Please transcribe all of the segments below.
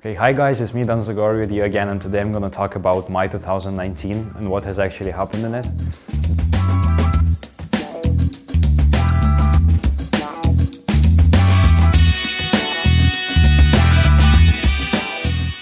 Okay, hi guys, it's me Dan Zagorii with you again and today I'm gonna talk about my 2019 and what has actually happened in it.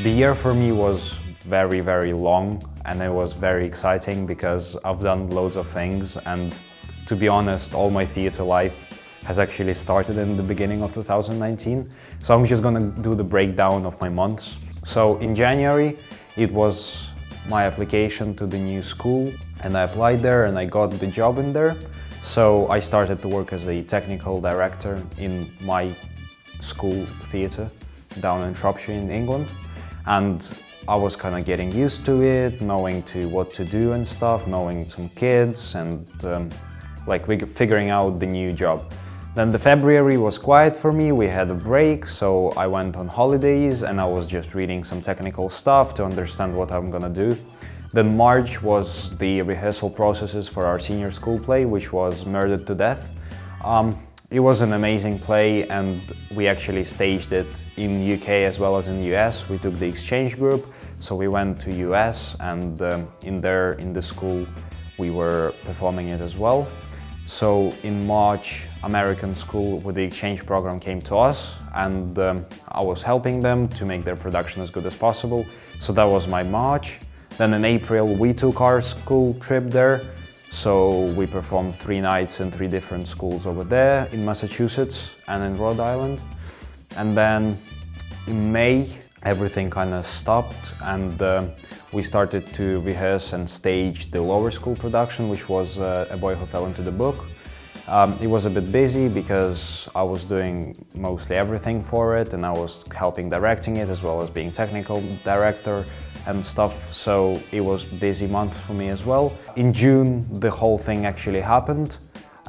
The year for me was very, very long and it was very exciting because I've done loads of things and to be honest, all my theatre life has actually started in the beginning of 2019. So I'm just gonna do the breakdown of my months. So in January, it was my application to the new school and I applied there and I got the job in there. So I started to work as a technical director in my school theatre down in Shropshire in England and I was kind of getting used to it, knowing to what to do and stuff, knowing some kids and um, like figuring out the new job. Then the February was quiet for me, we had a break, so I went on holidays and I was just reading some technical stuff to understand what I'm gonna do. Then March was the rehearsal processes for our senior school play, which was Murdered to Death. Um, it was an amazing play and we actually staged it in UK as well as in US. We took the exchange group, so we went to US and um, in there, in the school, we were performing it as well. So in March, American School with the exchange program came to us and um, I was helping them to make their production as good as possible. So that was my March. Then in April, we took our school trip there so we performed three nights in three different schools over there in Massachusetts and in Rhode Island. And then in May, everything kind of stopped and uh, we started to rehearse and stage the lower school production, which was uh, A Boy Who Fell Into the Book. Um, it was a bit busy because I was doing mostly everything for it and I was helping directing it as well as being technical director and stuff, so it was busy month for me as well. In June, the whole thing actually happened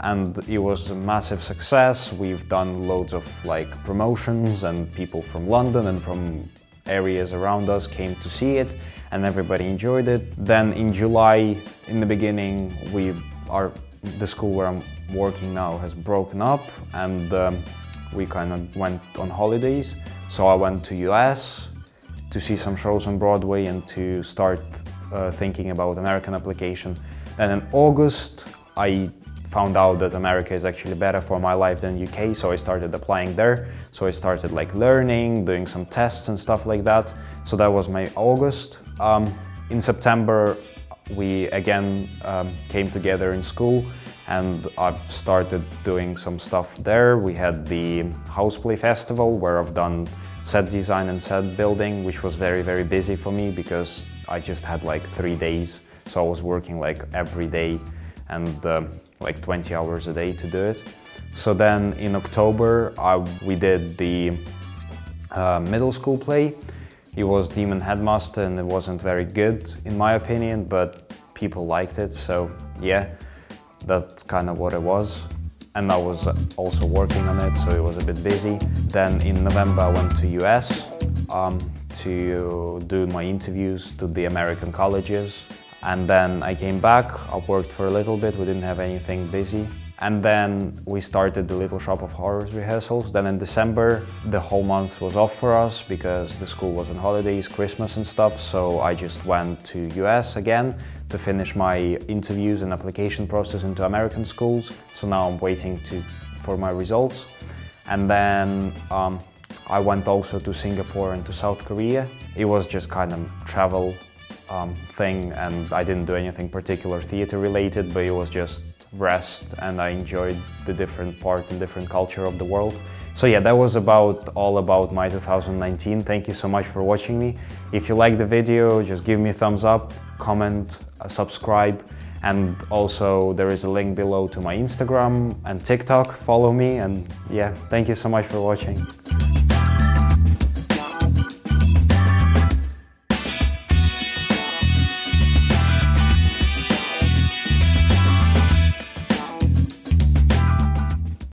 and it was a massive success. We've done loads of like promotions and people from London and from areas around us came to see it and everybody enjoyed it. Then in July, in the beginning, we are the school where I'm working now has broken up and um, we kind of went on holidays. So I went to US to see some shows on Broadway and to start uh, thinking about American application. And in August, I found out that America is actually better for my life than UK, so I started applying there. So I started like learning, doing some tests and stuff like that. So that was my August. Um, in September, we again um, came together in school and I've started doing some stuff there. We had the Houseplay Festival where I've done set design and set building, which was very, very busy for me because I just had like three days. So I was working like every day and uh, like 20 hours a day to do it. So then in October, I, we did the uh, middle school play. It was Demon Headmaster and it wasn't very good in my opinion, but people liked it. So yeah, that's kind of what it was and I was also working on it, so it was a bit busy. Then in November I went to US um, to do my interviews to the American colleges. And then I came back, I worked for a little bit, we didn't have anything busy. And then we started the Little Shop of Horrors rehearsals. Then in December, the whole month was off for us because the school was on holidays, Christmas and stuff. So I just went to US again to finish my interviews and application process into American schools. So now I'm waiting to, for my results. And then um, I went also to Singapore and to South Korea. It was just kind of travel um, thing and I didn't do anything particular theater related, but it was just rest and I enjoyed the different part and different culture of the world. So yeah, that was about all about my 2019. Thank you so much for watching me. If you like the video, just give me a thumbs up, comment, uh, subscribe, and also there is a link below to my Instagram and TikTok. Follow me and yeah, thank you so much for watching.